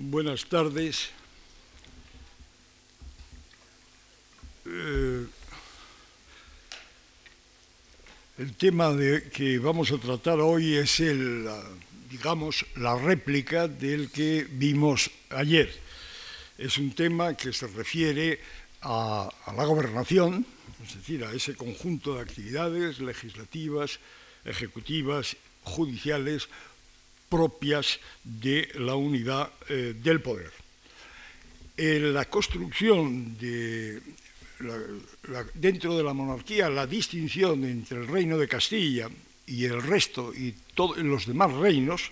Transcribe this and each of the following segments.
Buenas tardes. Eh, el tema que vamos a tratar hoy es el, digamos, la réplica del que vimos ayer. Es un tema que se refiere a la gobernación, es decir, a ese conjunto de actividades legislativas, ejecutivas, judiciales propias de la unidad eh, del poder. En la construcción dentro de la monarquía, la distinción entre el reino de Castilla y el resto y todos los demás reinos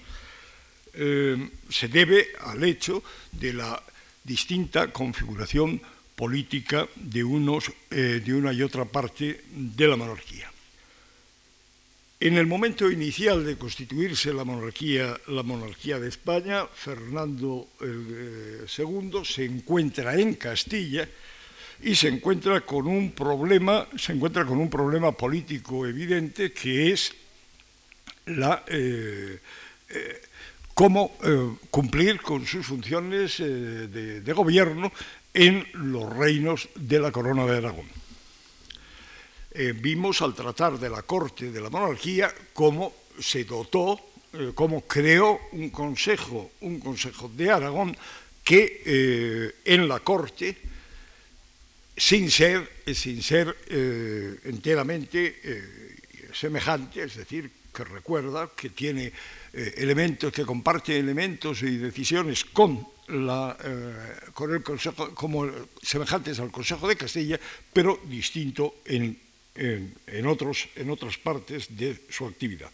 eh, se debe al hecho de la distinta configuración política de, unos, eh, de una y otra parte de la monarquía. En el momento inicial de constituirse la monarquía, la monarquía de España, Fernando II eh, se encuentra en Castilla y se encuentra con un problema, se encuentra con un problema político evidente que es eh, eh, cómo cumplir con sus funciones de gobierno en los reinos de la corona de Aragón eh, vimos al tratar de la corte de la monarquía cómo se dotó, eh, cómo creó un consejo, un consejo de Aragón que eh, en la corte, sin ser, sin ser enteramente semejante, es decir, que recuerda que tiene elementos, que comparte elementos y decisiones con la, con el Consejo, como semejantes al Consejo de Castilla, pero distinto en en, otros, en otras partes de su actividad.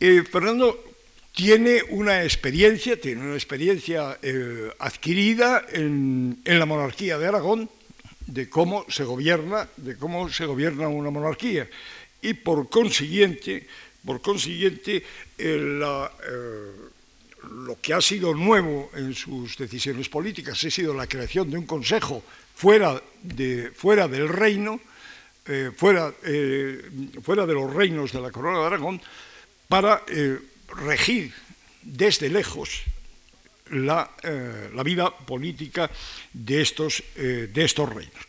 Eh, Fernando tiene una experiencia, tiene una experiencia eh, adquirida en, en, la monarquía de Aragón, de cómo se gobierna, de cómo se gobierna una monarquía. Y por consiguiente, por consiguiente, eh, lo que ha sido nuevo en sus decisiones políticas ha sido la creación de un consejo fuera, de, fuera del reino, eh, fuera, eh, fuera, de los reinos de la corona de Aragón para eh, regir desde lejos la, la, vida política de estos, de estos reinos.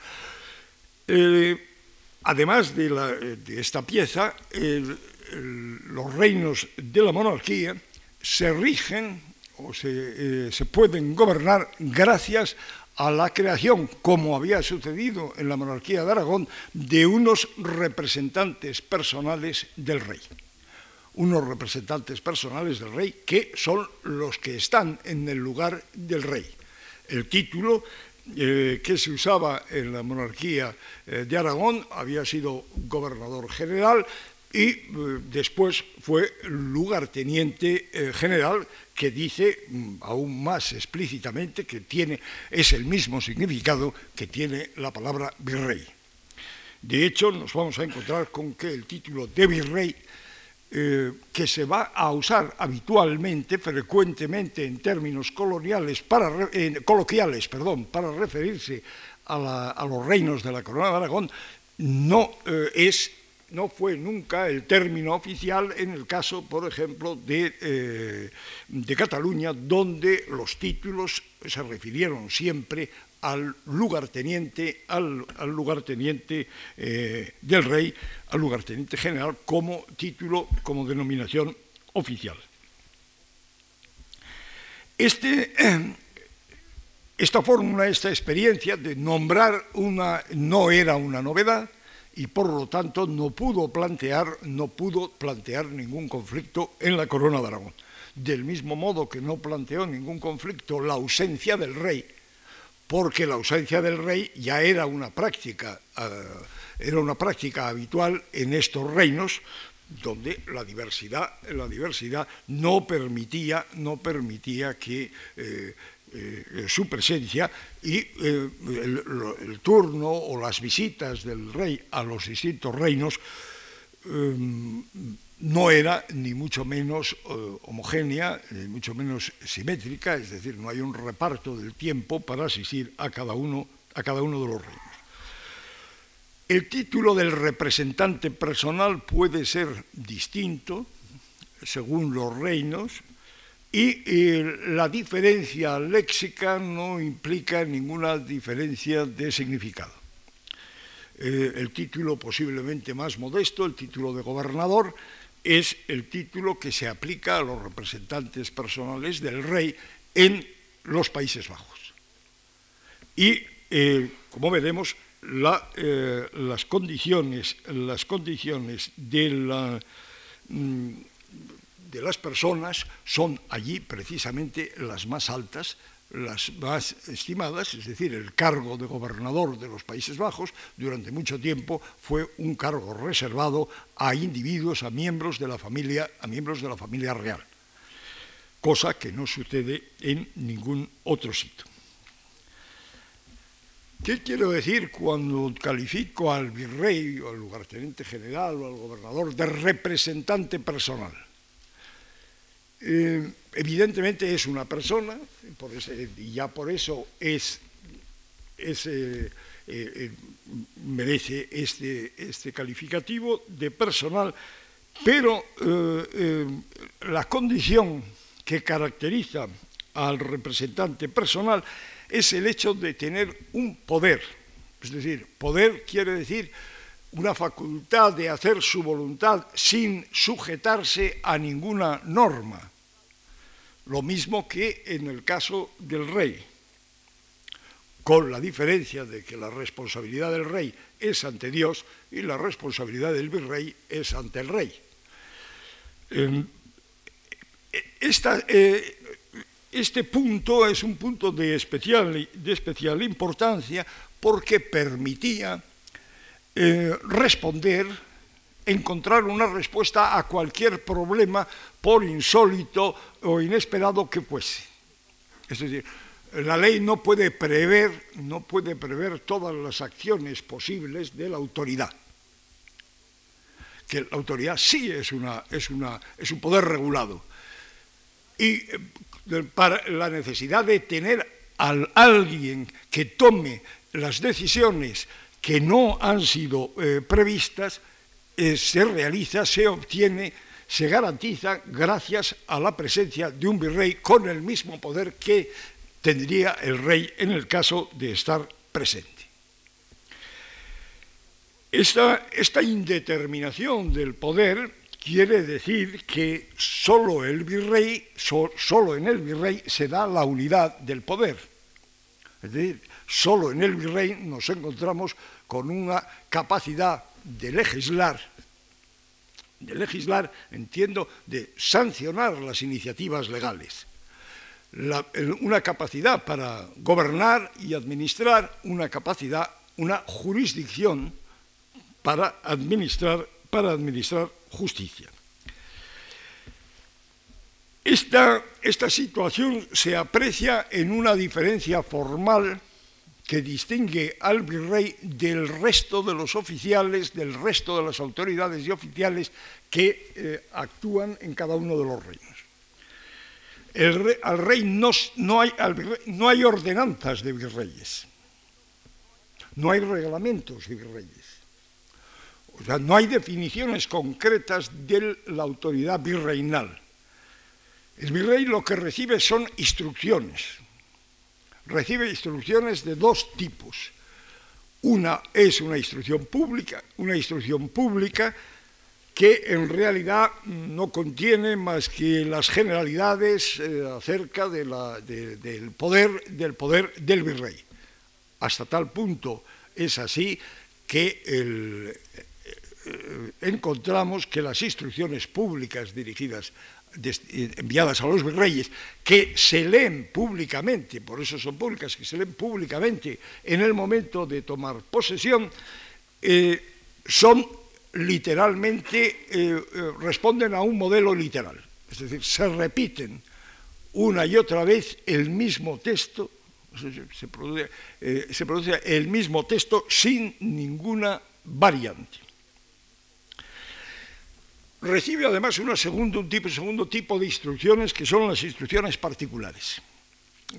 además de, esta pieza, los reinos de la monarquía se rigen o se, se pueden gobernar gracias a la creación, como había sucedido en la monarquía de Aragón, de unos representantes personales del rey. Unos representantes personales del rey que son los que están en el lugar del rey. El título eh, que se usaba en la monarquía eh, de Aragón había sido gobernador general y eh, después fue lugarteniente eh, general que dice mm, aún más explícitamente que tiene, es el mismo significado que tiene la palabra virrey. De hecho, nos vamos a encontrar con que el título de virrey, eh, que se va a usar habitualmente, frecuentemente en términos coloniales para, coloquiales perdón, para referirse a, los reinos de la corona de Aragón, no eh, es no fue nunca el término oficial en el caso, por ejemplo, de, eh, de Cataluña, donde los títulos se refirieron siempre al lugarteniente, al, al lugarteniente eh, del rey, al lugarteniente general, como título, como denominación oficial. Este, esta fórmula, esta experiencia de nombrar una, no era una novedad, y por lo tanto no pudo plantear, no pudo plantear ningún conflicto en la corona de Aragón. Del mismo modo que no planteó ningún conflicto la ausencia del rey, porque la ausencia del rey ya era una práctica, uh, era una práctica habitual en estos reinos, donde la diversidad, la diversidad no permitía, no permitía que eh, eh, su presencia y eh, el, turno o las visitas del rey a los distintos reinos eh, no era ni mucho menos homogénea, ni mucho menos simétrica, es decir, no hay un reparto del tiempo para asistir a cada uno, a cada uno de los reinos. El título del representante personal puede ser distinto según los reinos, y la diferencia léxica no implica ninguna diferencia de significado. Eh, el título posiblemente más modesto, el título de gobernador, es el título que se aplica a los representantes personales del rey en los Países Bajos. Y, eh, como veremos, eh, las condiciones, las condiciones de, la, mm, de las personas son allí precisamente las más altas, las más estimadas, es decir, el cargo de gobernador de los Países Bajos durante mucho tiempo fue un cargo reservado a individuos, a miembros de la familia, a miembros de la familia real, cosa que no sucede en ningún otro sitio. ¿Qué quiero decir cuando califico al virrey o al lugarteniente general o al gobernador de representante personal? Eh, evidentemente es una persona, y ya por eso es, eh, eh, merece este, este, calificativo de personal, pero la condición que caracteriza al representante personal es el hecho de tener un poder. Es decir, poder quiere decir una facultad de hacer su voluntad sin sujetarse a ninguna norma lo mismo que en el caso del rey, con la diferencia de que la responsabilidad del rey es ante Dios y la responsabilidad del virrey es ante el rey. Em, eh, este punto es un punto de especial, de especial importancia porque permitía eh, responder encontrar una respuesta a cualquier problema, por insólito o inesperado que fuese. Es decir, la ley no puede prever, no puede prever todas las acciones posibles de la autoridad. Que la autoridad sí es, una, es, una, es un poder regulado. Y eh, para la necesidad de tener a alguien que tome las decisiones que no han sido eh, previstas, eh, se realiza, se obtiene, se garantiza gracias a la presencia de un virrey con el mismo poder que tendría el rey en el caso de estar presente. Esta, esta indeterminación del poder quiere decir que solo el virrey, solo en el virrey se da la unidad del poder. Es decir, solo en el virrey nos encontramos con una capacidad de legislar, de legislar, entiendo, de sancionar las iniciativas legales. una capacidad para gobernar y administrar, una capacidad, una jurisdicción para administrar, para administrar justicia. Esta, esta situación se aprecia en una diferencia formal que distingue al virrey del resto de los oficiales, del resto de las autoridades y oficiales que eh, actúan en cada uno de los reinos. al rey no, hay, no hay ordenanzas de virreyes, no hay reglamentos de virreyes, o sea, no hay definiciones concretas de la autoridad virreinal. El virrey lo que recibe son instrucciones, recibe instrucciones de dos tipos. Una es una instrucción pública, una instrucción pública que en realidad no contiene más que las generalidades eh, acerca del, poder, del poder del virrey. Hasta tal punto es así que eh, eh, encontramos que las instrucciones públicas dirigidas enviadas a los virreyes, que se leen públicamente, por eso son públicas, que se leen públicamente en el momento de tomar posesión, eh, son literalmente, eh, responden a un modelo literal. Es decir, se repiten una y otra vez el mismo texto, se produce el mismo texto sin ninguna variante recibe además un segundo tipo de instrucciones que son las instrucciones particulares,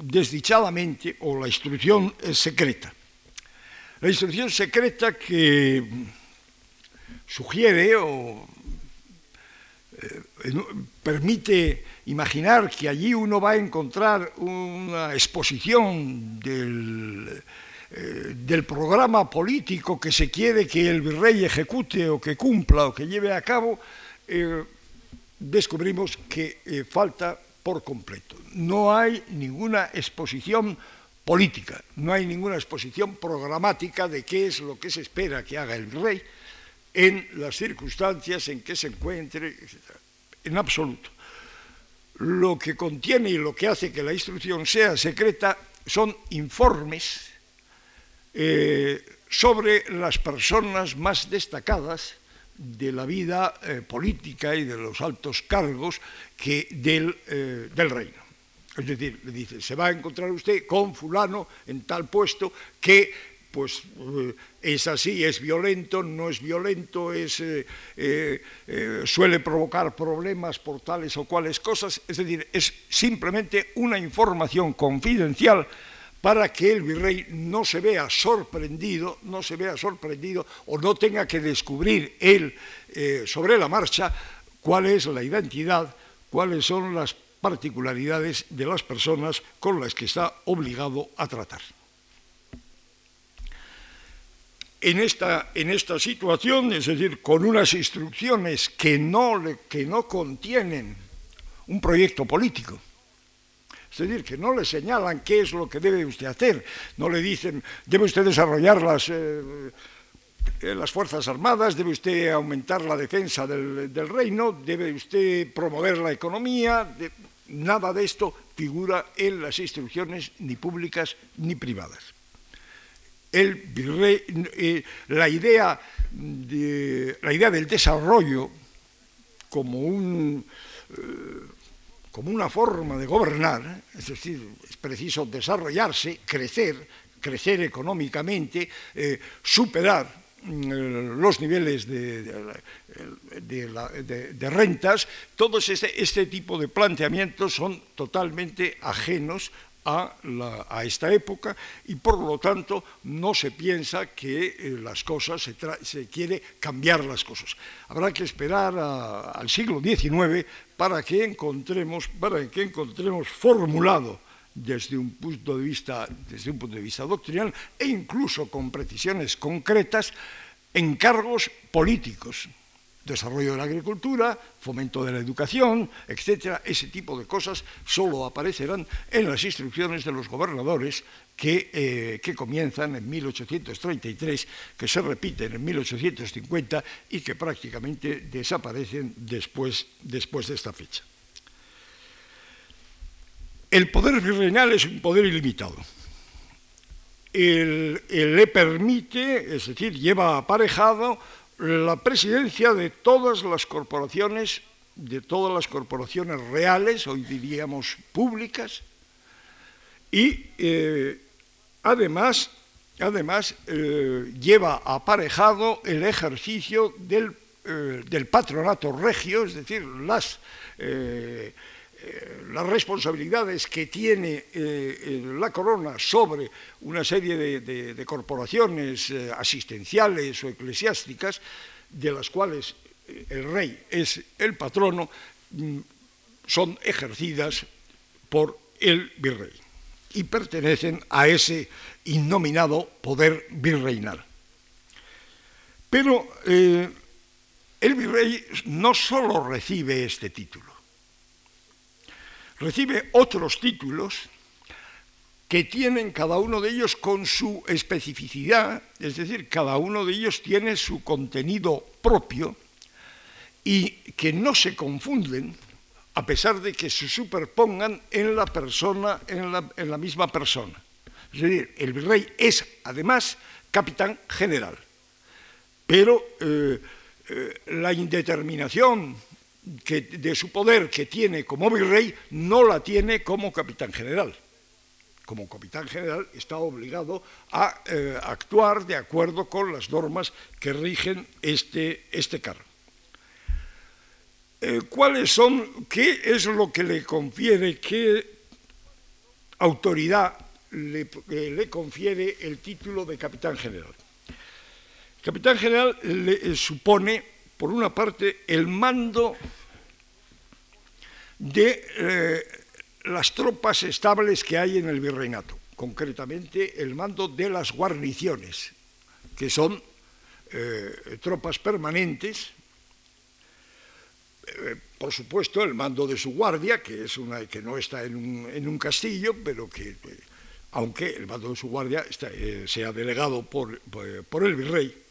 desdichadamente, o la instrucción secreta. La instrucción secreta que sugiere o permite imaginar que allí uno va a encontrar una exposición del, del programa político que se quiere que el virrey ejecute o que cumpla o que lleve a cabo, descubrimos que falta por completo. No hay ninguna exposición política, no hay ninguna exposición programática de qué es lo que se espera que haga el rey en las circunstancias en que se encuentre, etc. En absoluto. Lo que contiene y lo que hace que la instrucción sea secreta son informes eh, sobre las personas más destacadas de la vida eh, política y de los altos cargos que del, eh, del, reino. Es decir, le dice, se va a encontrar usted con fulano en tal puesto que pues eh, es así, es violento, no es violento, es, suele provocar problemas por tales o cuales cosas, es decir, es simplemente una información confidencial para que el virrey no se vea sorprendido, no se vea sorprendido o no tenga que descubrir él eh, sobre la marcha cuál es la identidad, cuáles son las particularidades de las personas con las que está obligado a tratar. En esta, en esta situación, es decir, con unas instrucciones que no, que no contienen un proyecto político, es decir, que no le señalan qué es lo que debe usted hacer, no le dicen, debe usted desarrollar las, eh, eh, las Fuerzas Armadas, debe usted aumentar la defensa del, reino, debe usted promover la economía, nada de esto figura en las instrucciones ni públicas ni privadas. Eh, la, idea la idea del desarrollo como un como una forma de gobernar, es decir, es preciso desarrollarse, crecer, crecer económicamente, eh, superar mm, los niveles de, rentas, todos este, este, tipo de planteamientos son totalmente ajenos a, esta época y por lo tanto no se piensa que eh, las cosas, se, se, quiere cambiar las cosas. Habrá que esperar al siglo XIX para que encontremos, para que encontremos formulado desde un punto de vista, desde un punto de vista doctrinal e incluso con precisiones concretas encargos políticos desarrollo de la agricultura, fomento de la educación, etcétera, ese tipo de cosas solo aparecerán en las instrucciones de los gobernadores que, eh, que, comienzan en 1833, que se repiten en 1850 y que prácticamente desaparecen después, después de esta fecha. El poder virreinal es un poder ilimitado. el, le permite, es decir, lleva aparejado la presidencia de todas las corporaciones, de todas las corporaciones reales, hoy diríamos públicas, y eh, además, además eh, lleva aparejado el ejercicio del, eh, del, patronato regio, es decir, las las responsabilidades que tiene eh, la corona sobre una serie de, corporaciones eh, asistenciales o eclesiásticas, de las cuales el rey es el patrono, mm, son ejercidas por el virrey y pertenecen a ese innominado poder virreinal. Pero el virrey no solo recibe este título, recibe otros títulos que tienen cada uno de ellos con su especificidad, es decir, cada uno de ellos tiene su contenido propio y que no se confunden a pesar de que se superpongan en la persona, en la, misma persona. Es decir, el virrey es además capitán general, pero eh, eh, la indeterminación de su poder que tiene como virrey no la tiene como capitán general. Como capitán general está obligado a eh, actuar de acuerdo con las normas que rigen este, este cargo. Eh, ¿Cuáles son, qué es lo que le confiere, qué autoridad le, eh, le confiere el título de capitán general? Capitán general le supone por una parte, el mando de eh, las tropas estables que hay en el virreinato, concretamente el mando de las guarniciones, que son eh, tropas permanentes, eh, por supuesto el mando de su guardia, que, es una, que no está en un, castillo, pero que, aunque el mando de su guardia sea delegado por, por el virrey,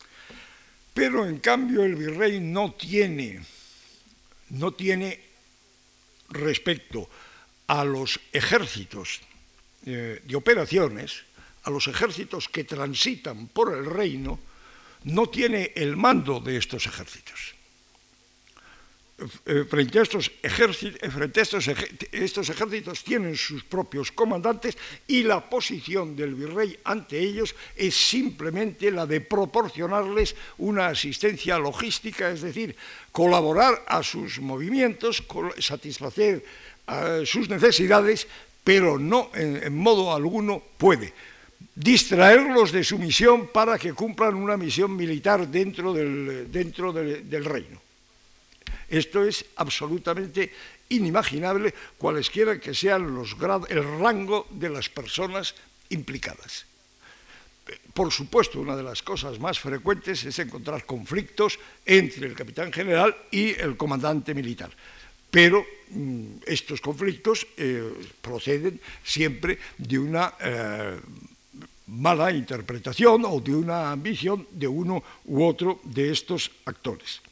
pero en cambio el virrey no tiene, no tiene respecto a los ejércitos eh, de operaciones, a los ejércitos que transitan por el reino, no tiene el mando de estos ejércitos. Eh, frente a estos ejércitos, eh, estos, ejércitos tienen sus propios comandantes y la posición del virrey ante ellos es simplemente la de proporcionarles una asistencia logística, es decir, colaborar a sus movimientos, satisfacer sus necesidades, pero no en, modo alguno puede distraerlos de su misión para que cumplan una misión militar dentro del reino. Esto es absolutamente inimaginable, cualesquiera que sean los el rango de las personas implicadas. Por supuesto, una de las cosas más frecuentes es encontrar conflictos entre el capitán general y el comandante militar. Pero mm, estos conflictos eh, proceden siempre de una eh, mala interpretación o de una ambición de uno u otro de estos actores.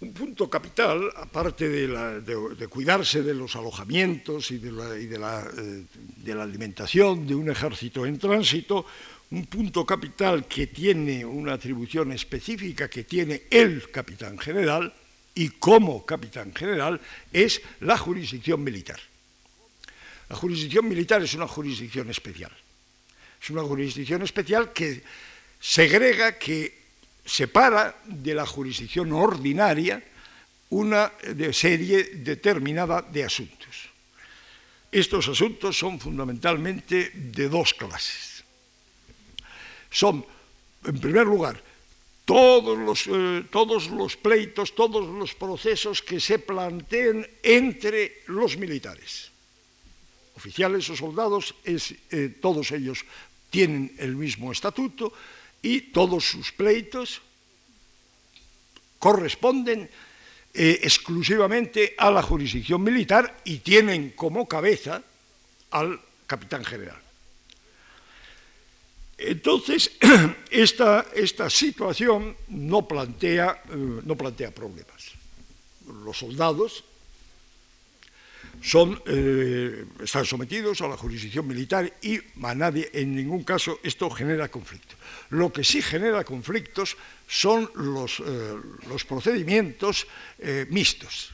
Un punto capital, aparte de, cuidarse de los alojamientos y, de la, eh, de la alimentación de un ejército en tránsito, un punto capital que tiene una atribución específica que tiene el capitán general y como capitán general es la jurisdicción militar. La jurisdicción militar es una jurisdicción especial. Es una jurisdicción especial que segrega, que separa de la jurisdicción ordinaria una serie determinada de asuntos. Estos asuntos son fundamentalmente de dos clases. Son, en primer lugar, todos los, eh, todos los pleitos, todos los procesos que se planteen entre los militares. Oficiales o soldados, eh, todos ellos tienen el mismo estatuto, y todos sus pleitos corresponden eh, exclusivamente a la jurisdicción militar y tienen como cabeza al capitán general. Entonces, esta, esta situación no plantea, eh, no plantea problemas. Los soldados son, eh, están sometidos a la jurisdicción militar y a nadie, en ningún caso, esto genera conflicto. Lo que sí genera conflictos son los, eh, los procedimientos eh, mixtos.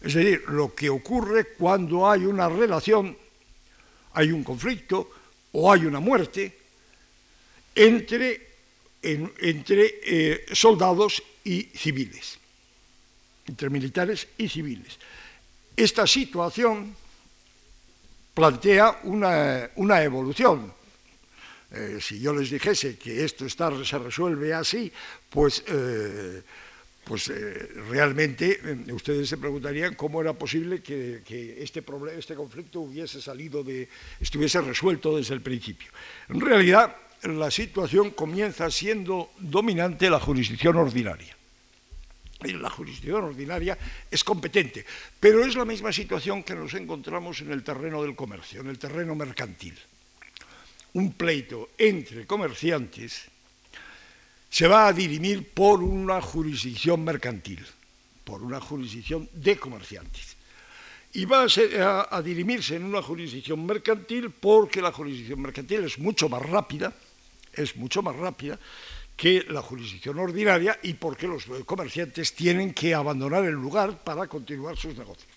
Es decir, lo que ocurre cuando hay una relación, hay un conflicto o hay una muerte entre, entre soldados y civiles, entre militares y civiles. Esta situación plantea una, evolución. Eh, si yo les dijese que esto está, se resuelve así, pues, eh, pues eh, realmente ustedes se preguntarían cómo era posible que, este, este conflicto hubiese salido de, estuviese resuelto desde el principio. En realidad, la situación comienza siendo dominante la jurisdicción ordinaria la jurisdicción ordinaria es competente, pero es la misma situación que nos encontramos en el terreno del comercio, en el terreno mercantil. Un pleito entre comerciantes se va a dirimir por una jurisdicción mercantil, por una jurisdicción de comerciantes. Y va a, a dirimirse en una jurisdicción mercantil porque la jurisdicción mercantil es mucho más rápida, es mucho más rápida, que la jurisdicción ordinaria y porque los comerciantes tienen que abandonar el lugar para continuar sus negocios.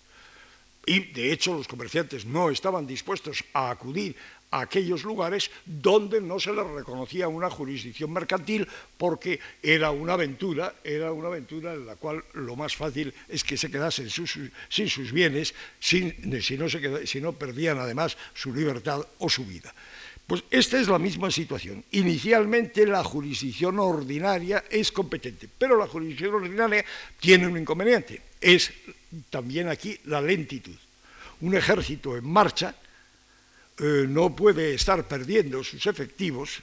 Y de hecho los comerciantes no estaban dispuestos a acudir a aquellos lugares donde no se les reconocía una jurisdicción mercantil porque era una aventura, era una aventura en la cual lo más fácil es que se quedasen sin sus bienes, sin, si, no se si no perdían además su libertad o su vida. Pues esta es la misma situación. Inicialmente la jurisdicción ordinaria es competente, pero la jurisdicción ordinaria tiene un inconveniente. es también aquí la lentitud. Un ejército en marcha eh, no puede estar perdiendo sus efectivos,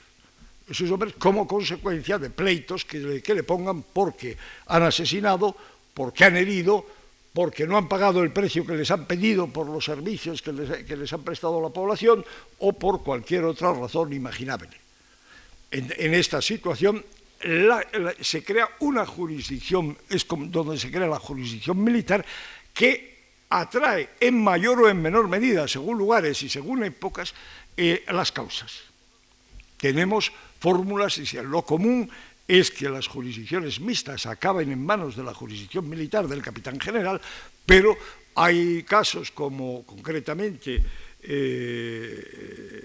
sus hombres, como consecuencia de pleitos que le, pongan porque han asesinado, porque han herido, porque no han pagado el precio que les han pedido por los servicios que les, han prestado la población o por cualquier otra razón imaginable. En, esta situación se crea una jurisdicción, es donde se crea la jurisdicción militar, que atrae en mayor o en menor medida, según lugares y según épocas, eh, las causas. Tenemos fórmulas lo común es que las jurisdicciones mixtas acaben en manos de la jurisdicción militar del capitán general, pero hay casos como concretamente eh,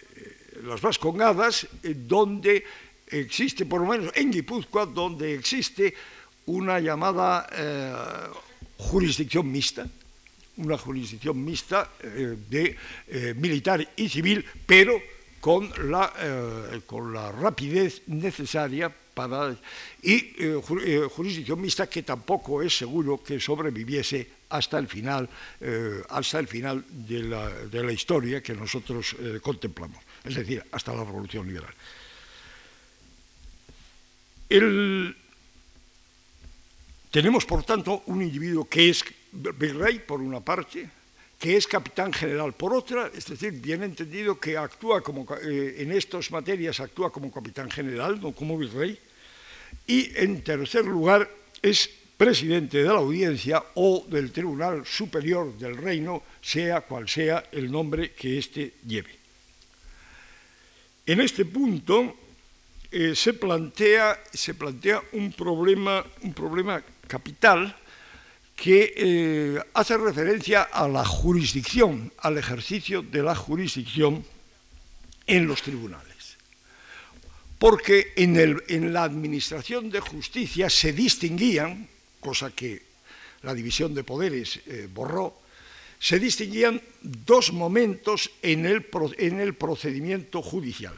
las Vascongadas, eh, donde existe, por lo menos en Guipúzcoa, donde existe una llamada eh, jurisdicción mixta, una jurisdicción mixta de militar y civil, pero con la, con la rapidez necesaria y eh, eh, jurisdicción mixta que tampoco es seguro que sobreviviese hasta el final, eh, hasta el final de la, historia que nosotros contemplamos, es decir, hasta la Revolución Liberal. tenemos, por tanto, un individuo que es virrey, por una parte, que es capitán general por otra, es decir, bien entendido que actúa como, eh, en estas materias actúa como capitán general, no como virrey, y en tercer lugar es presidente de la audiencia o del Tribunal Superior del Reino, sea cual sea el nombre que éste lleve. En este punto eh, se, plantea, se plantea un problema, un problema capital que eh, hace referencia a la jurisdicción, al ejercicio de la jurisdicción en los tribunales. Porque en, la administración de justicia se distinguían, cosa que la división de poderes eh, borró, se distinguían dos momentos en el, procedimiento judicial.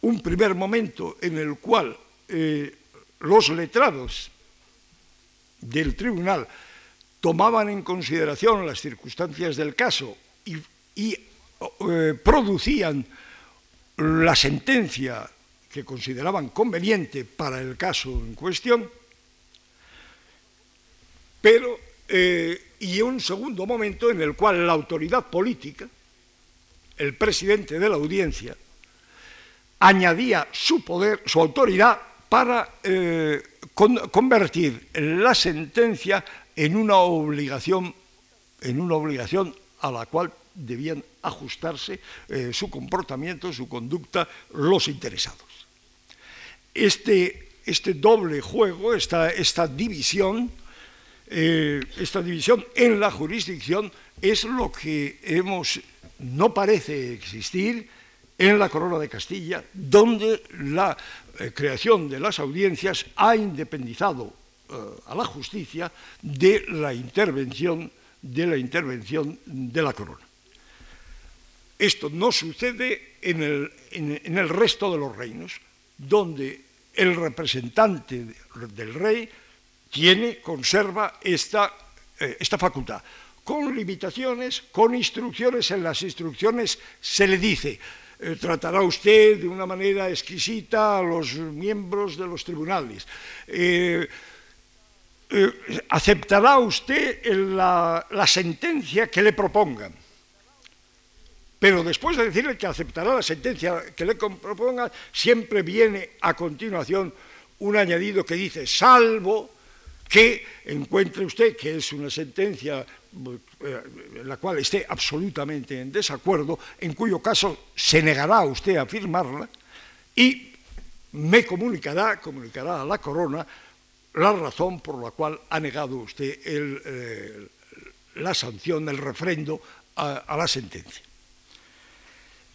Un primer momento en el cual eh, los letrados del tribunal tomaban en consideración las circunstancias del caso y, eh, producían la sentencia que consideraban conveniente para el caso en cuestión, pero eh, y un segundo momento en el cual la autoridad política, el presidente de la audiencia, añadía su poder, su autoridad para eh, convertir la sentencia en una obligación, en una obligación a la cual debían ajustarse eh, su comportamiento, su conducta, los interesados. Este, este doble juego, esta, esta división, eh, esta división en la jurisdicción es lo que hemos, no parece existir en la Corona de Castilla, donde la eh, creación de las audiencias ha independizado eh, a la justicia de la intervención de la corona. Esto no sucede en el, resto de los reinos, donde el representante del rey tiene, conserva esta, eh, esta facultad, con limitaciones, con instrucciones. En las instrucciones se le dice, eh, tratará usted de una manera exquisita a los miembros de los tribunales. Eh, eh, aceptará usted la, sentencia que le propongan. Pero después de decirle que aceptará la sentencia que le propongan, siempre viene a continuación un añadido que dice, salvo que encuentre usted que es una sentencia eh, en la cual esté absolutamente en desacuerdo, en cuyo caso se negará usted a firmarla y me comunicará, comunicará a la corona la razón por la cual ha negado usted eh, la sanción, el refrendo a, a, la sentencia.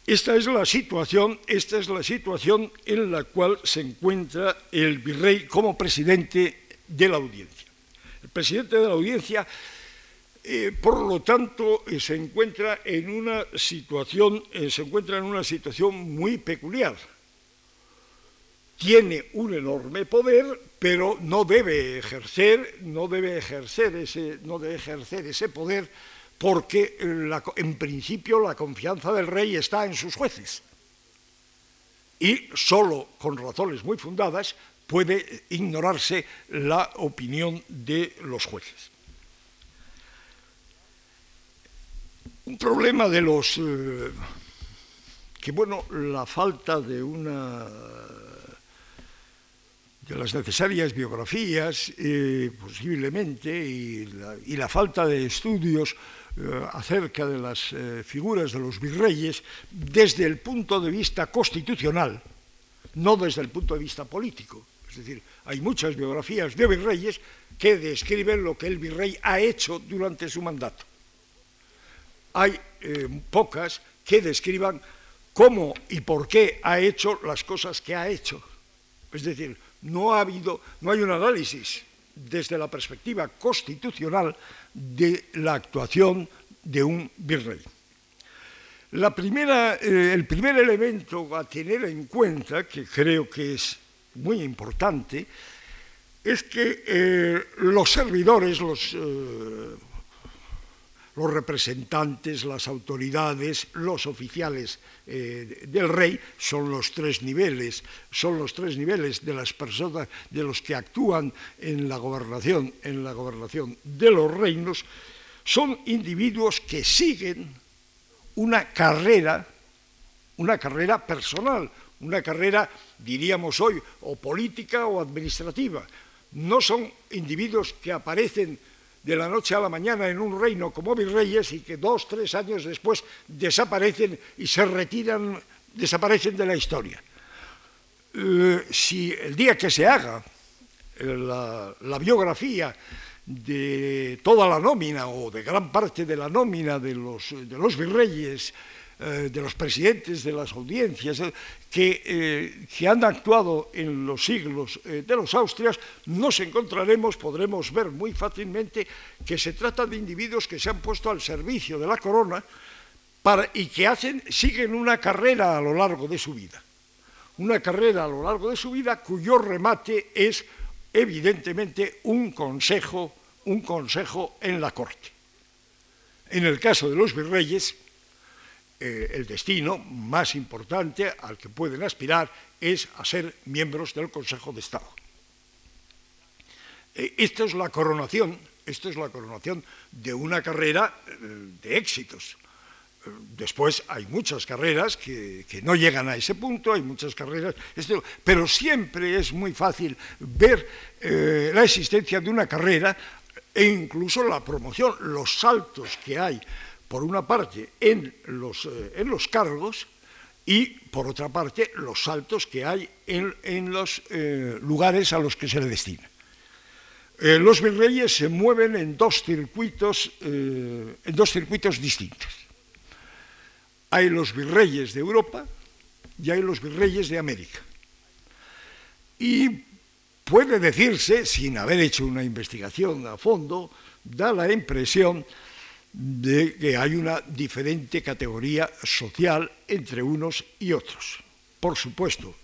Esta es la situación, esta es la situación en la cual se encuentra el virrey como presidente de la audiencia. El presidente de la audiencia eh, por lo tanto, eh, se encuentra en una situación, eh, se encuentra en una situación muy peculiar. Tiene un enorme poder, pero no debe ejercer, no debe ejercer ese, no debe ejercer ese poder porque en principio la confianza del rey está en sus jueces. Y solo con razones muy fundadas puede ignorarse la opinión de los jueces. Un problema de los... Eh, que bueno, la falta de una de las necesarias biografías, eh, posiblemente, y la, falta de estudios eh, acerca de las figuras de los virreyes desde el punto de vista constitucional, no desde el punto de vista político. Es decir, hay muchas biografías de virreyes que describen lo que el virrey ha hecho durante su mandato. Hay eh, pocas que describan cómo y por qué ha hecho las cosas que ha hecho. Es decir, no ha habido, no hay un análisis desde la perspectiva constitucional de la actuación de un virrey. La primera, eh, el primer elemento a tener en cuenta, que creo que es muy importante, es que eh, los servidores, los, eh, los, representantes, las autoridades, los oficiales eh, del rey son los tres niveles, son los tres niveles de las personas, de los que actúan en la gobernación, en la gobernación de los reinos, son individuos que siguen una carrera, una carrera personal, una carrera, diríamos hoy, o política o administrativa. No son individuos que aparecen de la noche a la mañana en un reino como virreyes y que dos, tres años después desaparecen y se retiran, desaparecen de la historia. Eh, si el día que se haga eh, la, biografía de toda la nómina o de gran parte de la nómina de los, de los virreyes eh, de los presidentes de las audiencias eh, eh, que, han actuado en los siglos de los Austrias, nos encontraremos, podremos ver muy fácilmente que se trata de individuos que se han puesto al servicio de la corona y que hacen, siguen una carrera a lo largo de su vida. Una carrera a lo largo de su vida cuyo remate es evidentemente un consejo, un consejo en la corte. En el caso de los virreyes, eh, el destino más importante al que pueden aspirar es a ser miembros del Consejo de Estado. Eh, es la coronación, esto es la coronación de una carrera eh, de éxitos. Después hay muchas carreras que, no llegan a ese punto, hay muchas carreras, pero siempre es muy fácil ver la existencia de una carrera e incluso la promoción, los saltos que hay por una parte, en los, eh, en los cargos y, por otra parte, los saltos que hay en, los eh, lugares a los que se le destina. Eh, los virreyes se mueven en dos circuitos, en dos circuitos distintos. Hay los virreyes de Europa y hay los virreyes de América. Y puede decirse, sin haber hecho una investigación a fondo, da la impresión de que hay una diferente categoría social entre unos y otros. Por supuesto,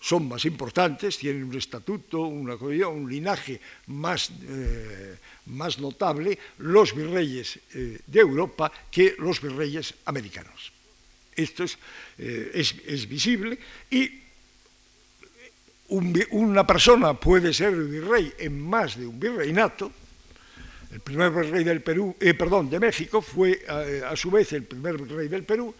son más importantes, tienen un estatuto, una, un linaje más, eh, más notable los virreyes eh, de Europa que los virreyes americanos. Esto es, eh, es, visible y una persona puede ser virrey en más de un virreinato, el primer rey del Perú, eh, perdón, de México fue eh, a su vez el primer rey del Perú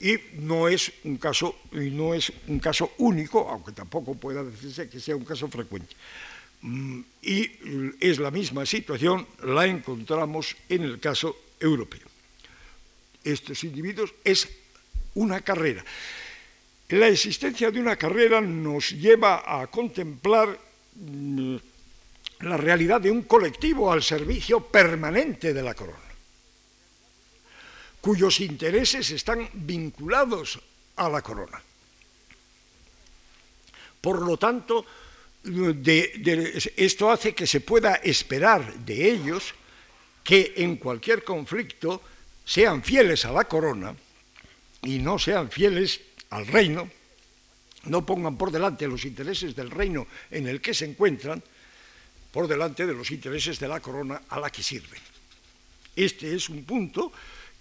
y no es un caso único, aunque tampoco pueda decirse que sea un caso frecuente. Mm, y es la misma situación la encontramos en el caso europeo. Estos individuos es una carrera. La existencia de una carrera nos lleva a contemplar mm, la realidad de un colectivo al servicio permanente de la corona, cuyos intereses están vinculados a la corona. Por lo tanto, esto hace que se pueda esperar de ellos que en cualquier conflicto sean fieles a la corona y no sean fieles al reino, no pongan por delante los intereses del reino en el que se encuentran, por delante de los intereses de la corona a la que sirven. Este es un punto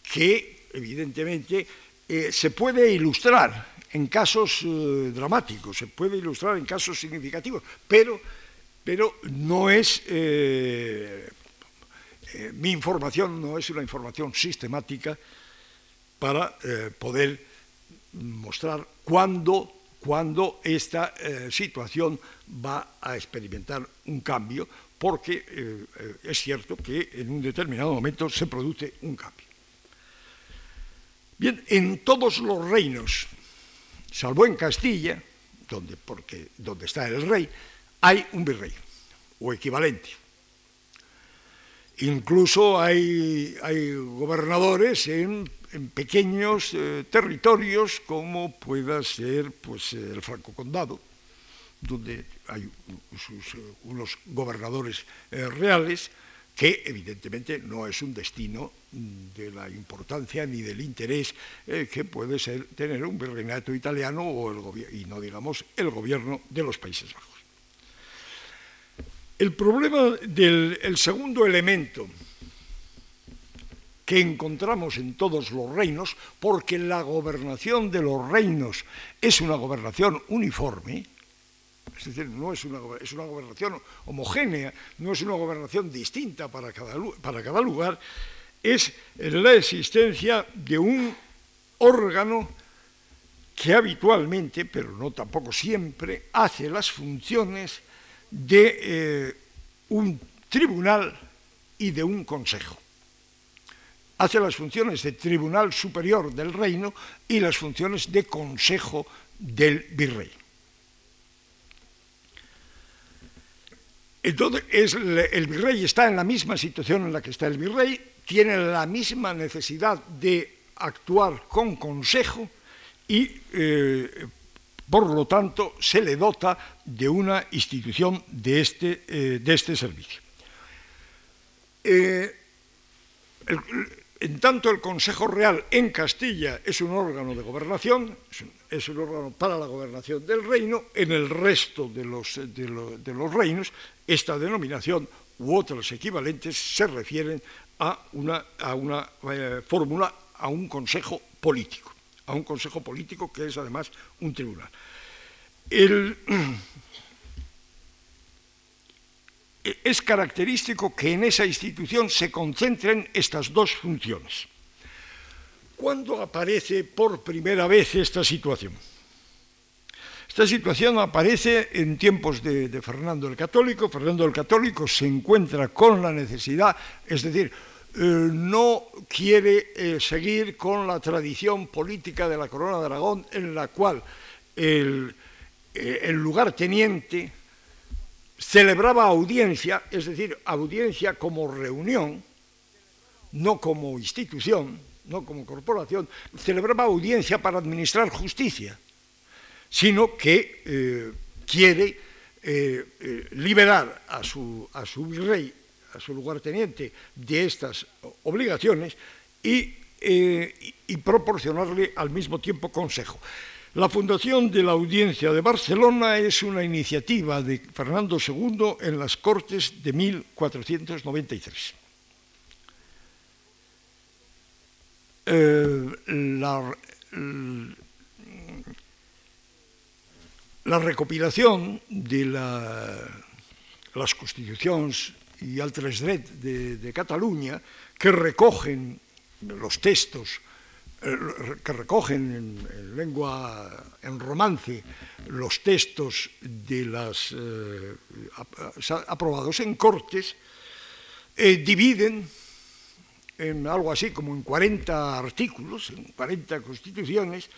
que, evidentemente, eh, se puede ilustrar en casos eh, dramáticos, se puede ilustrar en casos significativos, pero, pero no es eh, mi información, no es una información sistemática para poder mostrar cuándo cuando esta eh, situación va a experimentar un cambio, porque eh, eh, es cierto que en un determinado momento se produce un cambio. Bien, en todos los reinos, salvo en Castilla, donde, porque, donde está el rey, hay un virrey o equivalente. Incluso hay, hay gobernadores en en pequeños eh, territorios como pueda ser pues, el Franco Condado, donde hay eh, unos gobernadores eh, reales, que evidentemente no es un destino de la importancia ni del interés que puede ser tener un virreinato italiano o el y no digamos el gobierno de los Países Bajos. El problema del el segundo elemento que encontramos en todos los reinos, porque la gobernación de los reinos es una gobernación uniforme, es decir, no es una, gobernación homogénea, no es una gobernación distinta para cada, para cada lugar, es la existencia de un órgano que habitualmente, pero no tampoco siempre, hace las funciones de eh, un tribunal y de un consejo hace las funciones de Tribunal Superior del Reino y las funciones de Consejo del Virrey. Entonces, el virrey está en la misma situación en la que está el virrey, tiene la misma necesidad de actuar con consejo y, eh, por lo tanto, se le dota de una institución de este, eh, de este servicio. Eh, en tanto, el Consejo Real en Castilla es un órgano de gobernación, es un, órgano para la gobernación del reino, en el resto de los, reinos esta denominación u otras equivalentes se refieren a una, a una eh, fórmula, a un consejo político, a un consejo político que es además un tribunal. El, es característico que en esa institución se concentren estas dos funciones. ¿Cuándo aparece por primera vez esta situación? Esta situación aparece en tiempos de, Fernando el Católico. Fernando el Católico se encuentra con la necesidad, es decir, eh, no quiere eh, seguir con la tradición política de la Corona de Aragón en la cual el, eh, el lugarteniente celebraba audiencia, es decir, audiencia como reunión, no como institución, no como corporación, celebraba audiencia para administrar justicia, sino que eh, quiere eh, eh, liberar a su, a su virrey, a su lugarteniente, de estas obligaciones y, y proporcionarle al mismo tiempo consejo. La fundación de la Audiencia de Barcelona es una iniciativa de Fernando II en las Cortes de 1493. Eh, la, recopilación de las constituciones y altres drets de, de Cataluña que recogen los textos que recogen en, lengua, en romance, los textos de las eh, aprobados en cortes, eh, dividen en algo así como en 40 artículos, en 40 constituciones,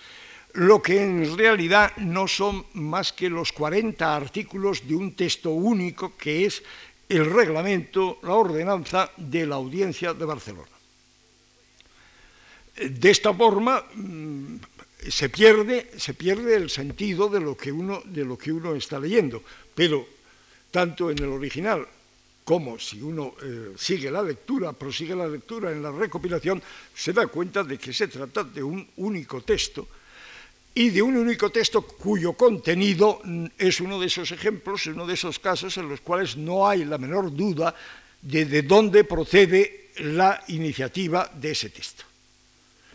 lo que en realidad no son más que los 40 artículos de un texto único que es el reglamento, la ordenanza de la Audiencia de Barcelona. De esta forma mm, se pierde, se pierde el sentido de lo, que uno, de lo que uno está leyendo, pero tanto en el original como si uno eh, sigue la lectura, prosigue la lectura en la recopilación, se da cuenta de que se trata de un único texto y de un único texto cuyo contenido es uno de esos ejemplos, uno de esos casos en los cuales no hay la menor duda de, de dónde procede la iniciativa de ese texto.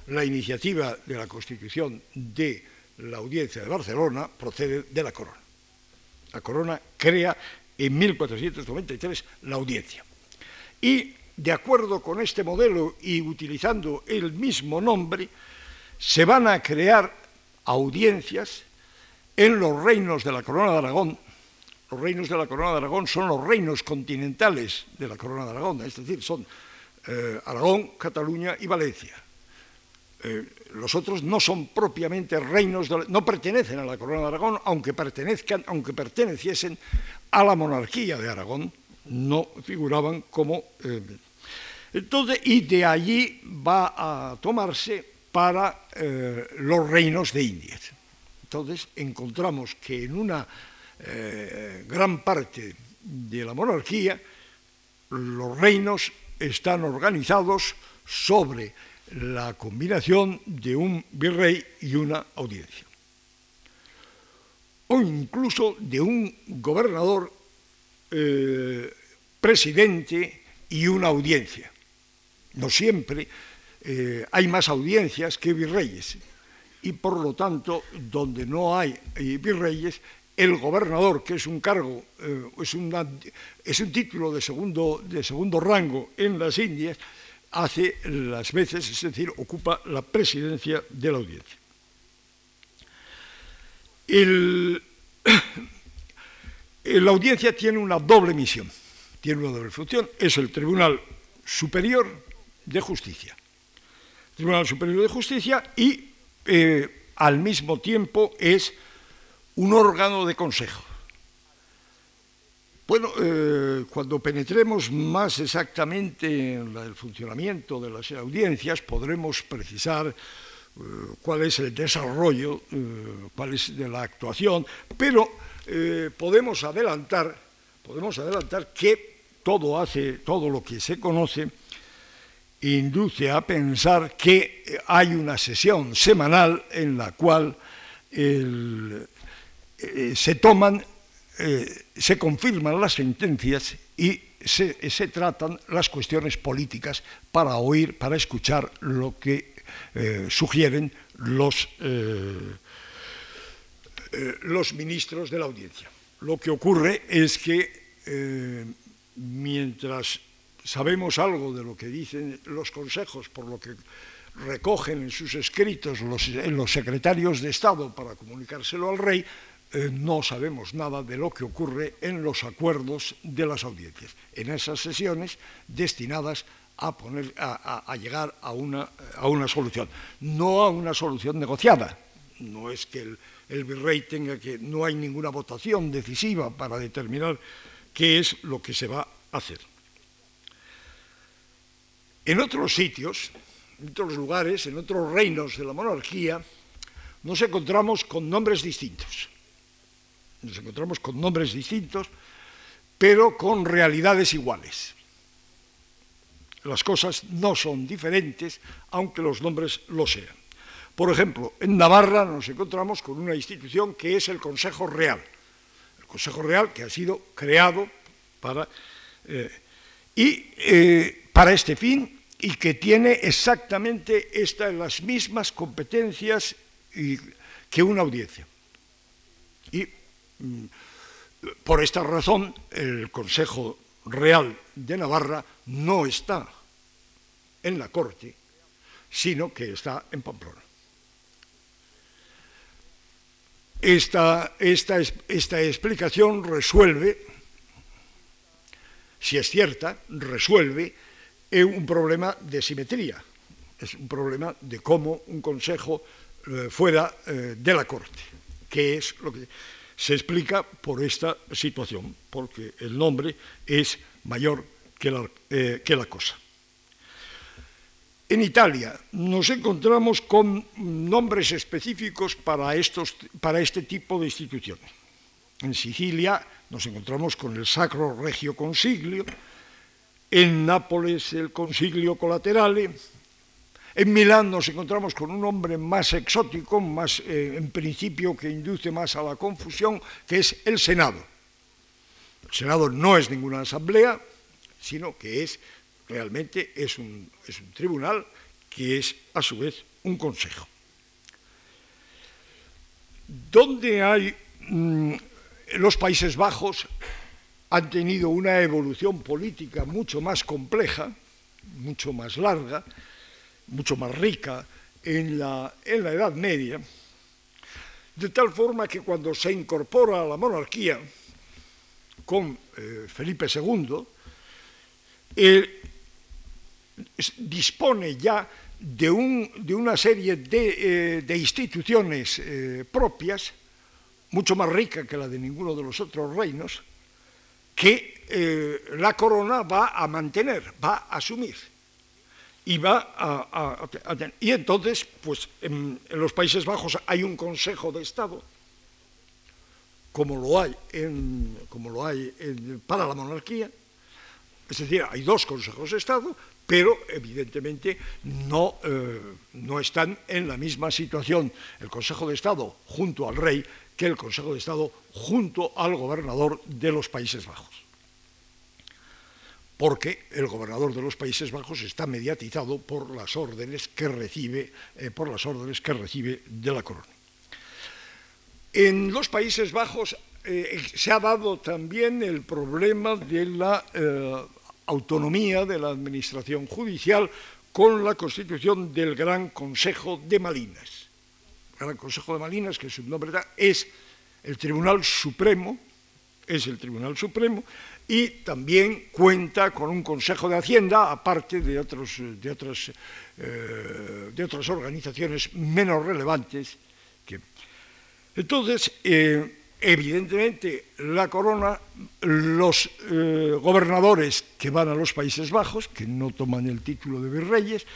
La iniciativa de la constitución de la audiencia de Barcelona procede de la corona. La corona crea en 1493 la audiencia. Y de acuerdo con este modelo y utilizando el mismo nombre, se van a crear audiencias en los reinos de la corona de Aragón. Los reinos de la corona de Aragón son los reinos continentales de la corona de Aragón, es decir, son eh, Aragón, Cataluña y Valencia. Eh, los otros no son propiamente reinos, no pertenecen a la corona de Aragón, aunque pertenezcan, aunque perteneciesen a la monarquía de Aragón, no figuraban como. Eh, entonces, y de allí va a tomarse para eh, los reinos de Indias. Entonces encontramos que en una gran parte de la monarquía los reinos están organizados sobre la combinación de un virrey y una audiencia, o incluso de un gobernador, eh, presidente y una audiencia. No siempre eh, hay más audiencias que virreyes y por lo tanto donde no hay eh, virreyes el gobernador, que es un cargo, es, es, un título de segundo, de segundo rango en las Indias, hace las veces, es decir, ocupa la presidencia de la audiencia. la audiencia tiene una doble misión, tiene una doble función, es el Tribunal Superior de Justicia Tribunal Superior de Justicia y eh, al mismo tiempo es un órgano de consejo. Bueno, eh, cuando penetremos más exactamente en el funcionamiento de las audiencias, podremos precisar eh, cuál es el desarrollo, cuál es de la actuación, pero podemos adelantar, podemos adelantar que todo hace, todo lo que se conoce induce a pensar que hay una sesión semanal en la cual eh, se toman, eh, se confirman las sentencias y se, tratan las cuestiones políticas para oír, para escuchar lo que eh, sugieren los, los ministros de la audiencia. Lo que ocurre es que mientras sabemos algo de lo que dicen los consejos, por lo que recogen en sus escritos los secretarios de Estado para comunicárselo al rey, eh, no sabemos nada de lo que ocurre en los acuerdos de las audiencias, en esas sesiones destinadas a, llegar a una, a una, solución, no a una solución negociada. No es que el, el virrey tenga que, no hay ninguna votación decisiva para determinar qué es lo que se va a hacer. En otros sitios, en otros lugares, en otros reinos de la monarquía, nos encontramos con nombres distintos. Nos encontramos con nombres distintos, pero con realidades iguales. Las cosas no son diferentes, aunque los nombres lo sean. Por ejemplo, en Navarra nos encontramos con una institución que es el Consejo Real. El Consejo Real que ha sido creado para... Eh, y eh, para este fin y que tiene exactamente estas, las mismas competencias que una audiencia. Y por esta razón el Consejo Real de Navarra no está en la Corte, sino que está en Pamplona. Esta, esta, esta explicación resuelve si es cierta, resuelve un problema de simetría, es un problema de cómo un consejo eh, fuera eh, de la Corte, que es lo que se explica por esta situación, porque el nombre es mayor que la, eh, que la cosa. En Italia nos encontramos con nombres específicos para, estos, para este tipo de instituciones. En Sicilia nos encontramos con el Sacro Regio Consiglio, en Nápoles el Consiglio Colaterale, En Milán nos encontramos con un nombre más exótico, más eh, en principio que induce más a la confusión, que es el Senado. El Senado no es ninguna asamblea, sino que es realmente es un, es un tribunal que es a su vez un consejo. Donde hay mm, los Países Bajos han tenido una evolución política mucho más compleja, mucho más larga, mucho más rica en la, en la Edad Media, de tal forma que cuando se incorpora a la monarquía con eh, Felipe II, dispone ya de, un, de, una serie de, eh, de instituciones eh, propias, mucho más rica que la de ninguno de los otros reinos, que la corona va a mantener, va a asumir. Y, va a, y entonces, pues en, los Países Bajos hay un Consejo de Estado, como lo hay, como lo hay para la monarquía, es decir, hay dos Consejos de Estado, pero evidentemente no, eh, no están en la misma situación el Consejo de Estado junto al rey que el Consejo de Estado junto al gobernador de los Países Bajos. Porque el gobernador de los Países Bajos está mediatizado por las órdenes que recibe, eh, por las órdenes que recibe de la corona. En los Países Bajos eh, se ha dado también el problema de la eh, autonomía de la administración judicial con la constitución del Gran Consejo de Malinas. Gran Consejo de Malinas, que su nombre da, es el Tribunal Supremo, es el Tribunal Supremo, y también cuenta con un Consejo de Hacienda, aparte de, otros, de, otras, eh, de otras organizaciones menos relevantes. Que... Entonces, eh, evidentemente, la corona, los eh, gobernadores que van a los Países Bajos, que no toman el título de virreyes,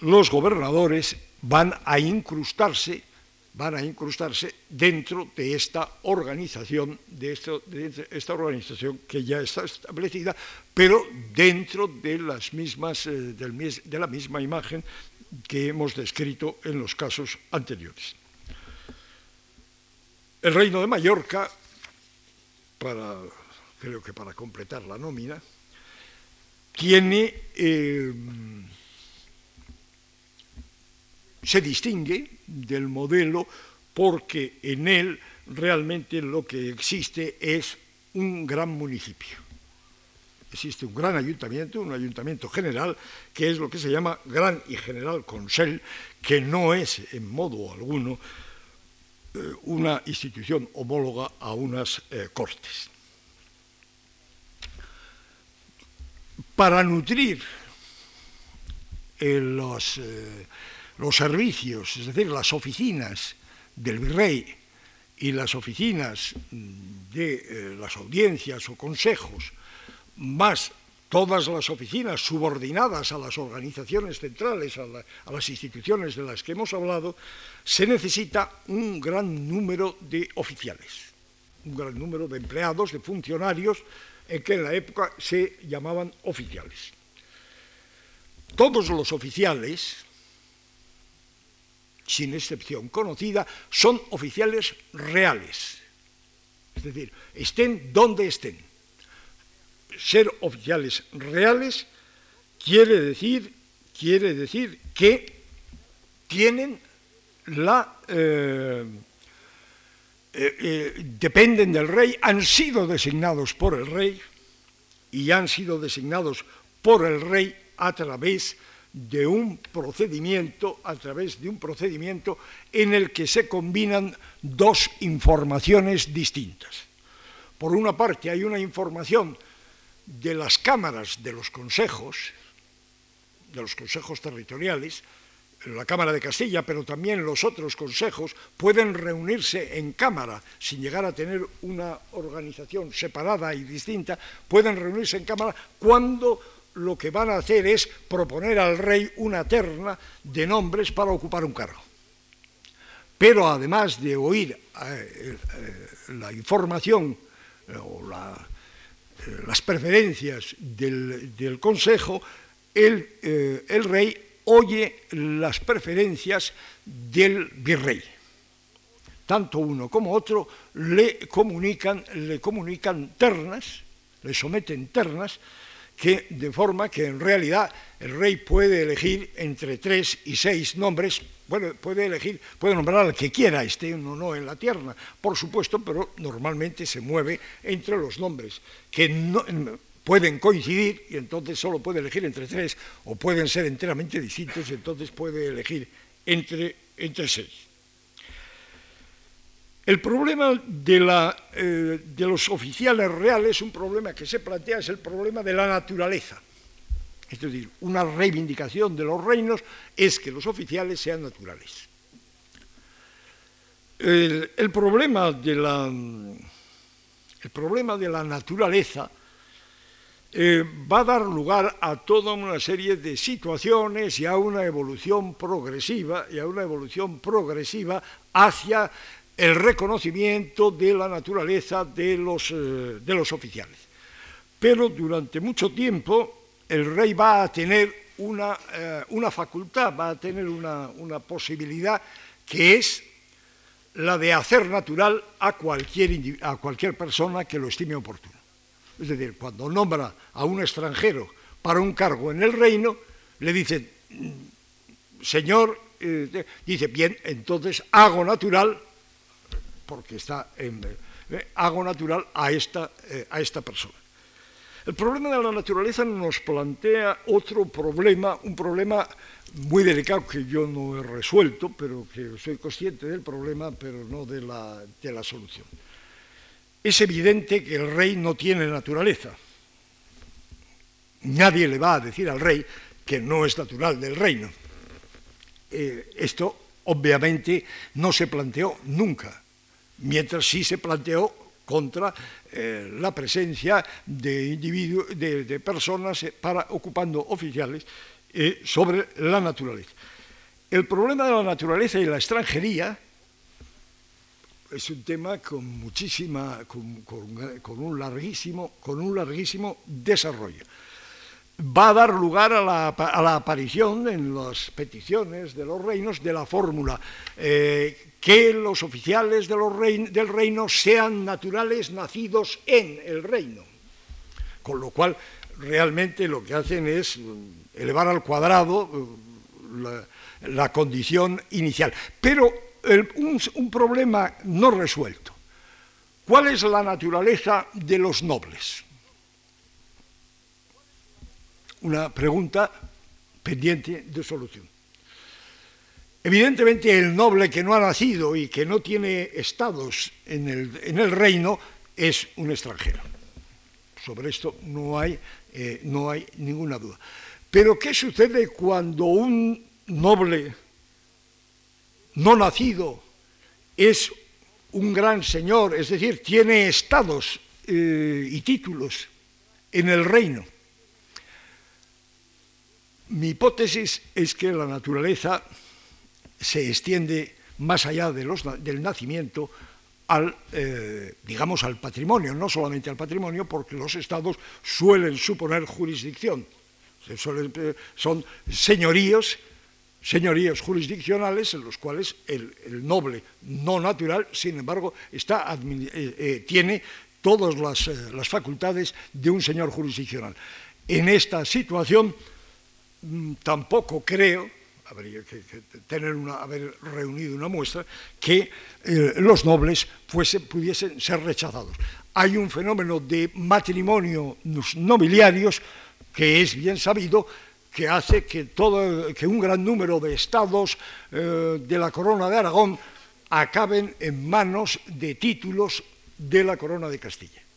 los gobernadores van a incrustarse van a incrustarse dentro de esta organización, de, esta organización que ya está establecida, pero dentro de, las mismas, eh, de la misma imagen que hemos descrito en los casos anteriores. El reino de Mallorca, creo que para completar la nómina, tiene, eh, se distingue del modelo porque en él realmente lo que existe es un gran municipio. Existe un gran ayuntamiento, un ayuntamiento general, que es lo que se llama Gran y General Consell, que no es en modo alguno eh, una institución homóloga a unas eh, cortes. Para nutrir los los servicios, es decir, las oficinas del virrey y las oficinas de eh, las audiencias o consejos, más todas las oficinas subordinadas a las organizaciones centrales, a, a, las instituciones de las que hemos hablado, se necesita un gran número de oficiales, un gran número de empleados, de funcionarios, en que en la época se llamaban oficiales. Todos los oficiales, sin excepción conocida, son oficiales reales. Es decir, estén donde estén. Ser oficiales reales quiere decir, quiere decir que tienen la... Eh, eh, eh, dependen del rey, han sido designados por el rey y han sido designados por el rey a través de de un procedimiento, a través de un procedimiento en el que se combinan dos informaciones distintas. Por una parte hay una información de las cámaras de los consejos, de los consejos territoriales, la Cámara de Castilla, pero también los otros consejos pueden reunirse en Cámara sin llegar a tener una organización separada y distinta, pueden reunirse en Cámara cuando lo que van a hacer es proponer al rey una terna de nombres para ocupar un cargo. Pero además de oír eh, eh, la información eh, o las preferencias del, Consejo, el, el, rey oye las preferencias del virrey. Tanto uno como otro le comunican, le comunican ternas, le someten ternas, que, de forma que en realidad el rey puede elegir entre tres y seis nombres, bueno, puede elegir, puede nombrar al que quiera, esté uno no en la tierra, por supuesto, pero normalmente se mueve entre los nombres, que no, pueden coincidir y entonces solo puede elegir entre tres, o pueden ser enteramente distintos y entonces puede elegir entre, entre seis. El problema eh, de, los oficiales reales, un problema que se plantea, es el problema de la naturaleza. Es decir, una reivindicación de los reinos es que los oficiales sean naturales. El, problema, de la, el problema de la naturaleza eh, va a dar lugar a toda una serie de situaciones y a una evolución progresiva y a una evolución progresiva hacia el reconocimiento de la naturaleza de los, eh, de los oficiales. Pero durante mucho tiempo el rey va a tener una, eh, una facultad, va a tener una, una, posibilidad que es la de hacer natural a cualquier, a cualquier persona que lo estime oportuno. Es decir, cuando nombra a un extranjero para un cargo en el reino, le dice, mm, señor, eh, dice, bien, entonces hago natural porque está en, eh, hago natural a esta, eh, a esta persona. El problema de la naturaleza nos plantea otro problema, un problema muy delicado que yo no he resuelto, pero que soy consciente del problema, pero no de la, de la solución. Es evidente que el rey no tiene naturaleza. Nadie le va a decir al rey que no es natural del reino. Eh, esto obviamente no se planteó nunca mientras sí se planteó contra eh, la presencia de, de, personas eh, para, ocupando oficiales eh, sobre la naturaleza. El problema de la naturaleza y la extranjería es un tema con muchísima, con, un, larguísimo, con un larguísimo desarrollo va a dar lugar a la, aparición en las peticiones de los reinos de la fórmula que los oficiales del reino sean naturales nacidos en el reino. Con lo cual, realmente lo que hacen es mm, elevar al cuadrado mm, la, condición inicial. Pero un problema no resuelto. ¿Cuál es la naturaleza de los nobles? Una pregunta pendiente de solución. Evidentemente el noble que no ha nacido y que no tiene estados en el, reino es un extranjero. Sobre esto no hay, eh, no hay ninguna duda. Pero ¿qué sucede cuando un noble no nacido es un gran señor, es decir, tiene estados eh, y títulos en el reino? Mi hipótesis es que la naturaleza se extiende más allá del nacimiento al, eh, digamos, al patrimonio, no solamente al patrimonio, porque los estados suelen suponer jurisdicción, eh, son señoríos, señoríos jurisdiccionales en los cuales el, noble no natural, sin embargo, está, eh, tiene todas las, facultades de un señor jurisdiccional. En esta situación tampoco creo habría que, haber reunido una muestra, que eh, los nobles pudiesen ser rechazados. Hay un fenómeno de matrimonio nobiliarios que es bien sabido, que hace que un gran número de estados eh, de la corona de Aragón acaben en manos de títulos de la corona de Castilla.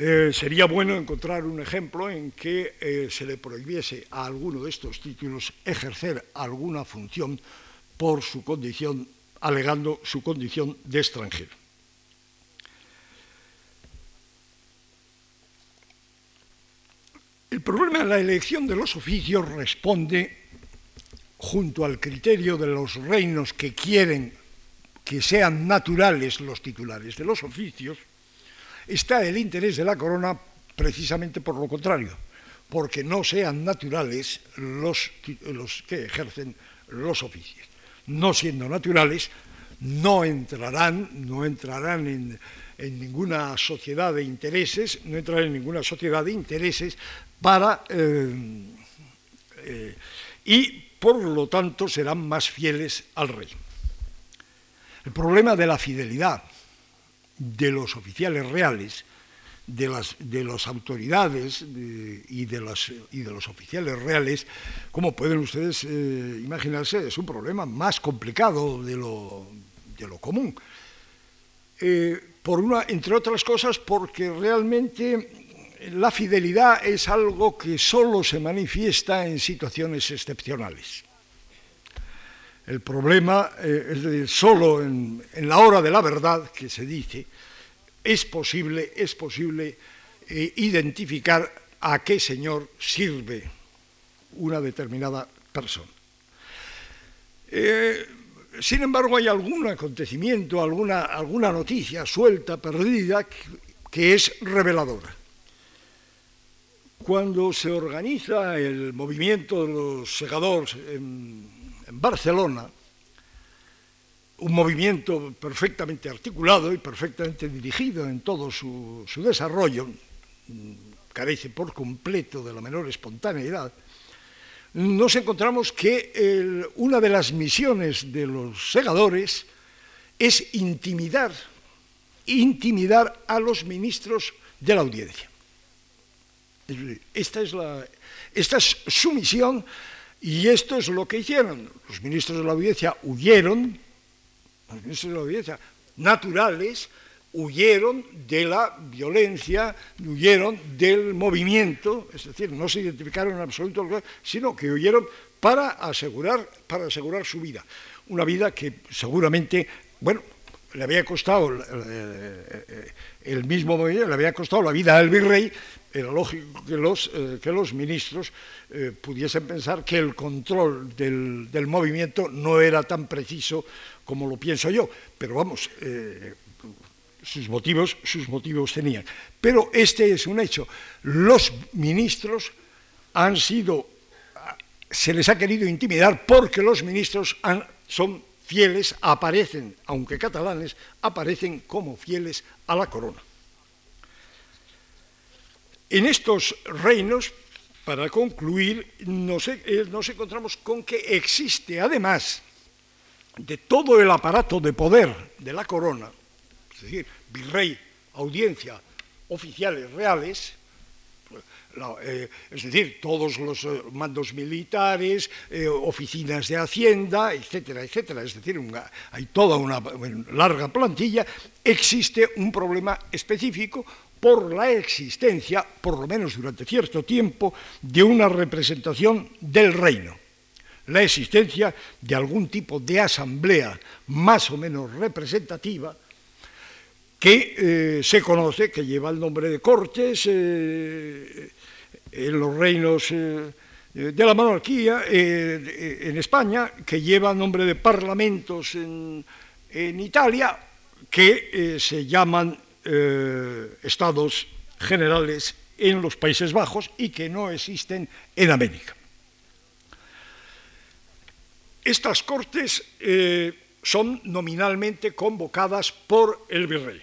Eh, sería bueno encontrar un ejemplo en que eh, se le prohibiese a alguno de estos títulos ejercer alguna función por su condición, alegando su condición de extranjero. El problema de la elección de los oficios responde, junto al criterio de los reinos que quieren que sean naturales los titulares de los oficios, está el interés de la corona precisamente por lo contrario, porque no sean naturales los, que ejercen los oficios. No siendo naturales, no entrarán, no entrarán en, ninguna sociedad de intereses, no entrarán en ninguna sociedad de intereses para eh, eh, y por lo tanto serán más fieles al rey. El problema de la fidelidad de los oficiales reales, de las, de autoridades y, de y de los oficiales reales, como pueden ustedes eh, imaginarse, es un problema más complicado de lo, de lo común. Eh, por una, entre otras cosas, porque realmente la fidelidad es algo que solo se manifiesta en situaciones excepcionales. El problema, eh, es decir, solo en, la hora de la verdad, que se dice, es posible, es posible eh, identificar a qué señor sirve una determinada persona. Eh, sin embargo, hay algún acontecimiento, alguna, alguna noticia suelta, perdida, que es reveladora. Cuando se organiza el movimiento de los segadores en en Barcelona, un movimiento perfectamente articulado y perfectamente dirigido en todo su, desarrollo, carece por completo de la menor espontaneidad, nos encontramos que una de las misiones de los segadores es intimidar, intimidar a los ministros de la audiencia. Esta esta es su misión y esto es lo que hicieron. Los ministros de la audiencia huyeron, los ministros de la audiencia naturales, huyeron de la violencia, huyeron del movimiento, es decir, no se identificaron en absoluto, sino que huyeron para asegurar, para asegurar su vida. Una vida que seguramente, bueno, le había costado el mismo movimiento, le había costado la vida al virrey, era lógico que los, eh, que los ministros eh, pudiesen pensar que el control del, movimiento no era tan preciso como lo pienso yo, pero vamos, eh, sus, motivos, sus motivos tenían. Pero este es un hecho. Los ministros han sido, se les ha querido intimidar porque los ministros son fieles, aparecen, aunque catalanes, aparecen como fieles a la corona. En estos reinos, para concluir, nos, eh, nos, encontramos con que existe, además de todo el aparato de poder de la corona, es decir, virrey, audiencia, oficiales reales, eh, es decir, todos los eh, mandos militares, oficinas de hacienda, etcétera, etcétera, es decir, hay toda una larga plantilla, existe un problema específico, por la existencia, por lo menos durante cierto tiempo, de una representación del reino, la existencia de algún tipo de asamblea más o menos representativa que eh, se conoce, que lleva el nombre de Cortes eh, en los reinos eh, de la monarquía, en España, que lleva el nombre de parlamentos en, en Italia, que se llaman eh, estados generales en los Países Bajos y que no existen en América. Estas cortes eh, son nominalmente convocadas por el virrey.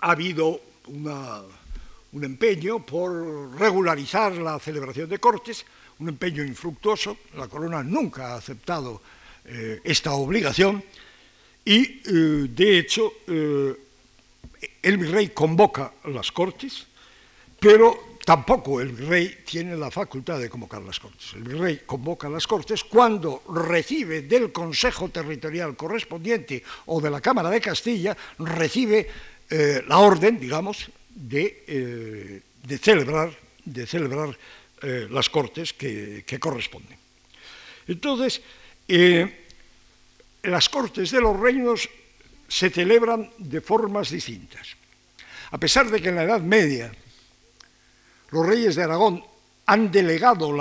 Ha habido un empeño por regularizar la celebración de cortes, un empeño infructuoso, la corona nunca ha aceptado eh, esta obligación y, de hecho, el virrey convoca las cortes, pero tampoco el virrey tiene la facultad de convocar las cortes. El virrey convoca las cortes cuando recibe del Consejo Territorial correspondiente o de la Cámara de Castilla, recibe eh, la orden, digamos, de, eh, celebrar, de celebrar eh, las cortes que, que, corresponden. Entonces, las cortes de los reinos se celebran de formas distintas. A pesar de que en la Edad Media los reyes de Aragón han delegado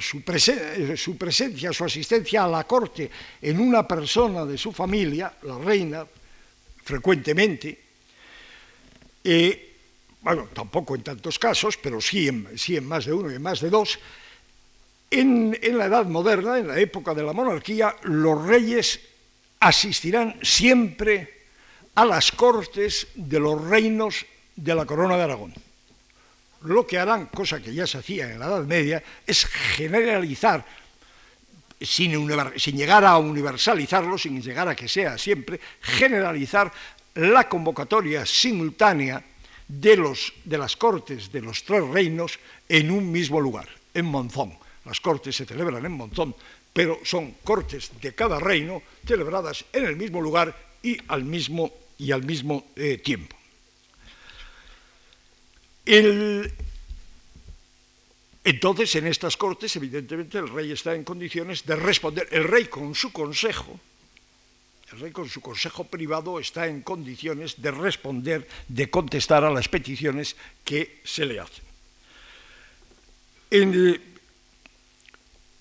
su, presencia, su asistencia a la corte en una persona de su familia, la reina, frecuentemente, eh, bueno, tampoco en tantos casos, pero sí en, sí en más de uno y en más de dos, en la Edad Moderna, en la época de la monarquía, los reyes asistirán siempre a las cortes de los reinos de la corona de Aragón. Lo que harán, cosa que ya se hacía en la Edad Media, es generalizar, sin, llegar a universalizarlo, sin llegar a que sea siempre, generalizar la convocatoria simultánea de, de las cortes de los tres reinos en un mismo lugar, en Monzón. Las cortes se celebran en Monzón, pero son cortes de cada reino celebradas en el mismo lugar y al mismo, y al mismo eh, tiempo. El, entonces, en estas cortes, evidentemente, el rey está en condiciones de responder. El rey con su consejo, el rey con su consejo privado está en condiciones de responder, de contestar a las peticiones que se le hacen.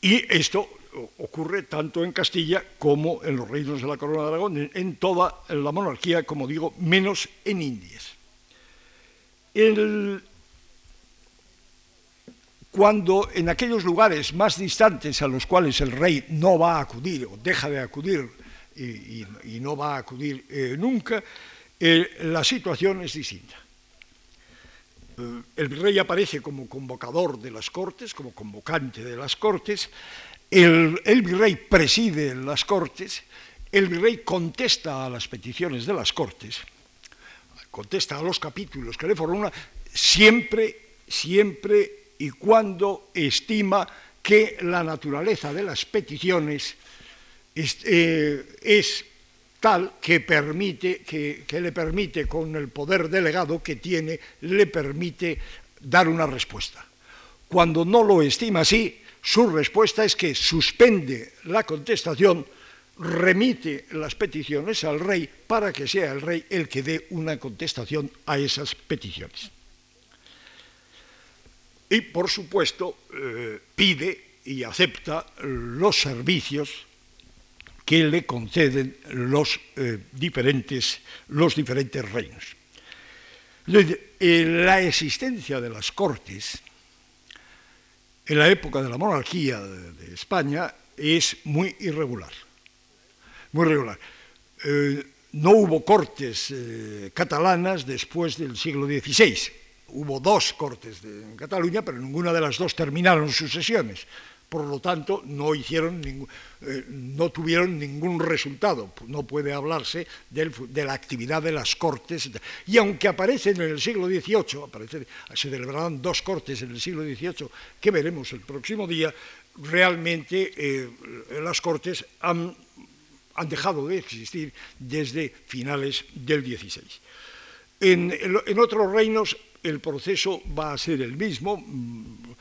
y esto ocurre tanto en Castilla como en los reinos de la Corona de Aragón, en, toda la monarquía, como digo, menos en Indias. cuando en aquellos lugares más distantes a los cuales el rey no va a acudir o deja de acudir y, no va a acudir eh, nunca, eh, la situación es distinta. Eh, el virrey aparece como convocador de las cortes, como convocante de las cortes, el, virrey preside las cortes, el virrey contesta a las peticiones de las cortes, contesta a los capítulos que le formulan, siempre, siempre y cuando estima que la naturaleza de las peticiones eh, es, tal que, permite, que, le permite, con el poder delegado que tiene, le permite dar una respuesta. Cuando no lo estima así, su respuesta es que suspende la contestación, remite las peticiones al rey para que sea el rey el que dé una contestación a esas peticiones. Y, por supuesto, eh, pide y acepta los servicios que le conceden los, eh, diferentes, los diferentes reinos. Eh, la existencia de las cortes en la época de la monarquía de, España es muy irregular. Muy irregular. Eh, no hubo cortes catalanas después del siglo XVI. Hubo dos cortes en Cataluña, pero ninguna de las dos terminaron sus sesiones por lo tanto eh, no tuvieron ningún resultado. No puede hablarse de la actividad de las cortes. Y aunque aparecen en el siglo XVIII, se celebrarán dos cortes en el siglo XVIII que veremos el próximo día, realmente eh, las cortes han, dejado de existir desde finales del XVI. En otros reinos el proceso va a ser el mismo, mm,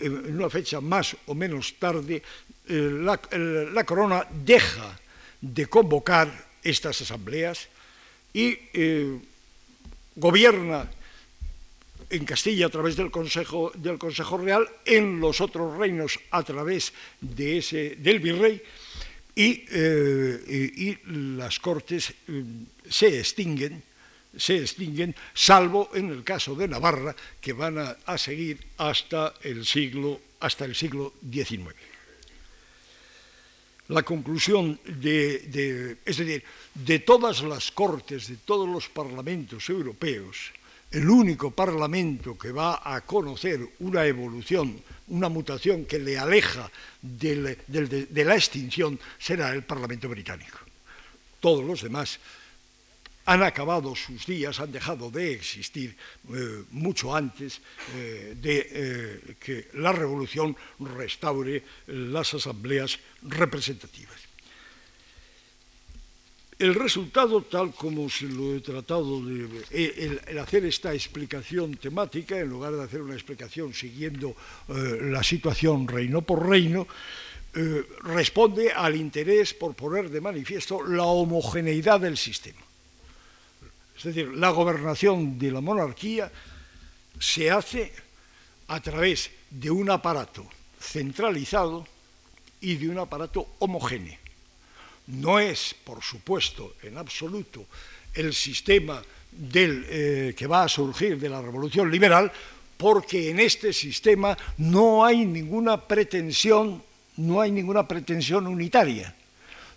en una fecha más o menos tarde, eh, la, corona deja de convocar estas asambleas y eh, gobierna en Castilla a través del Consejo, del Consejo Real, en los otros reinos a través de ese, del virrey, y, eh, y las cortes se extinguen se extinguen, salvo en el caso de Navarra, que van a, seguir hasta el, siglo, hasta el siglo XIX. La conclusión de, es decir, de todas las cortes, de todos los parlamentos europeos, el único parlamento que va a conocer una evolución, una mutación que le aleja de la extinción será el Parlamento británico. Todos los demás han acabado sus días, han dejado de existir eh, mucho antes eh, de eh, que la revolución restaure las asambleas representativas. El resultado, tal como se lo he tratado de el, hacer esta explicación temática, en lugar de hacer una explicación siguiendo la situación reino por reino, responde al interés por poner de manifiesto la homogeneidad del sistema. Es decir, la gobernación de la monarquía se hace a través de un aparato centralizado y de un aparato homogéneo. No es, por supuesto, en absoluto el sistema del, eh, que va a surgir de la revolución liberal, porque en este sistema no hay ninguna pretensión, no hay ninguna pretensión unitaria,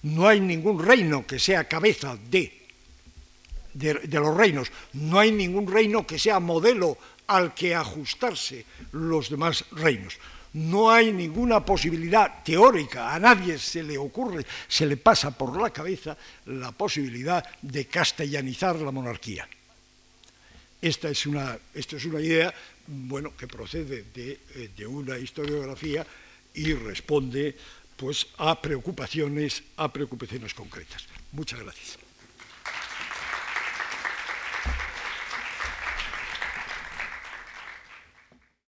no hay ningún reino que sea cabeza de, de los reinos, no hay ningún reino que sea modelo al que ajustarse los demás reinos no hay ninguna posibilidad teórica, a nadie se le ocurre, se le pasa por la cabeza la posibilidad de castellanizar la monarquía. Esta es una, es una idea bueno, que procede de, eh, de, una historiografía y responde pues, a, preocupaciones, a preocupaciones concretas. Muchas gracias.